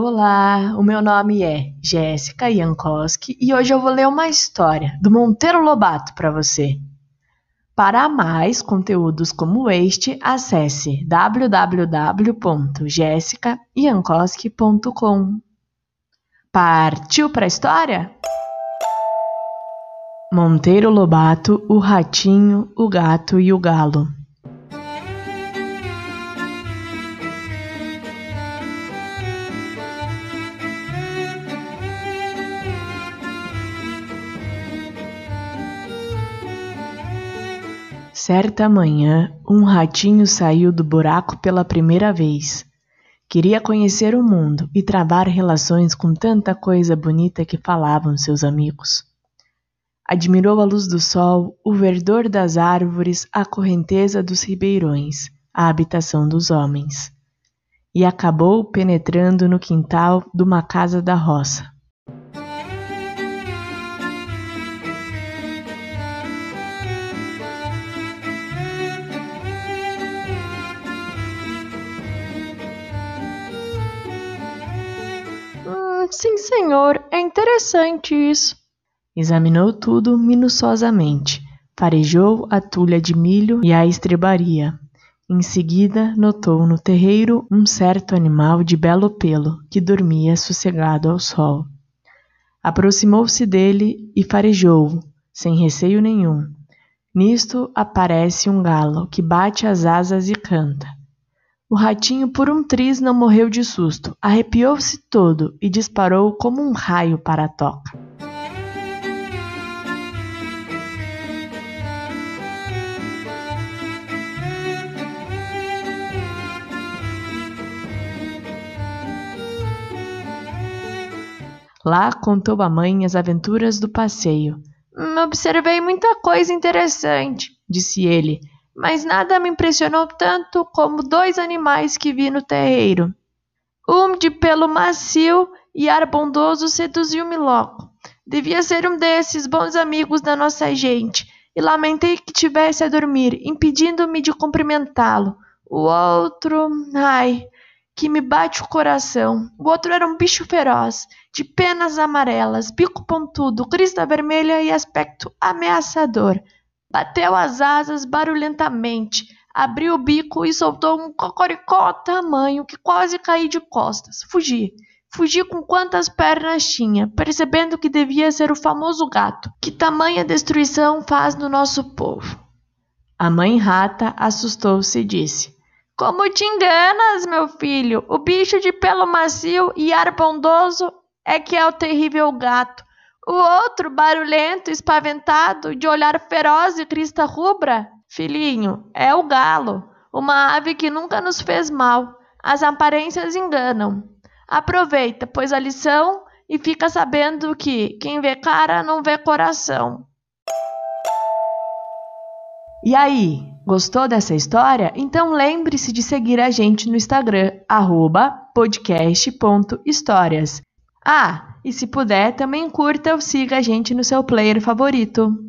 Olá, o meu nome é Jéssica Jankowski e hoje eu vou ler uma história do Monteiro Lobato para você. Para mais conteúdos como este, acesse www.jessicajankowski.com. Partiu para a história? Monteiro Lobato, o ratinho, o gato e o galo. Certa manhã, um ratinho saiu do buraco pela primeira vez. Queria conhecer o mundo e travar relações com tanta coisa bonita que falavam seus amigos. Admirou a luz do sol, o verdor das árvores, a correnteza dos ribeirões, a habitação dos homens. E acabou penetrando no quintal de uma casa da roça. Sim, senhor, é interessante isso. Examinou tudo minuciosamente, farejou a tulha de milho e a estrebaria. Em seguida, notou no terreiro um certo animal de belo pelo que dormia sossegado ao sol. Aproximou-se dele e farejou-o, sem receio nenhum. Nisto aparece um galo que bate as asas e canta. O ratinho por um triz não morreu de susto, arrepiou-se todo e disparou como um raio para a toca. Lá contou à mãe as aventuras do passeio. Hum, observei muita coisa interessante, disse ele, mas nada me impressionou tanto como dois animais que vi no terreiro. Um de pelo macio e ar bondoso seduziu-me logo. Devia ser um desses bons amigos da nossa gente, e lamentei que tivesse a dormir, impedindo-me de cumprimentá-lo. O outro, ai, que me bate o coração. O outro era um bicho feroz, de penas amarelas, bico pontudo, crista vermelha e aspecto ameaçador. Bateu as asas barulhentamente, abriu o bico e soltou um cocoricó tamanho que quase caí de costas. Fugi. Fugi com quantas pernas tinha, percebendo que devia ser o famoso gato. Que tamanha destruição faz no nosso povo. A mãe rata assustou-se e disse: Como te enganas, meu filho? O bicho de pelo macio e ar bondoso é que é o terrível gato. O outro, barulhento, espaventado, de olhar feroz e crista rubra, filhinho, é o galo, uma ave que nunca nos fez mal. As aparências enganam. Aproveita, pois a lição, e fica sabendo que quem vê cara não vê coração. E aí, gostou dessa história? Então lembre-se de seguir a gente no Instagram, podcast.histórias. Ah, e se puder, também curta ou siga a gente no seu player favorito.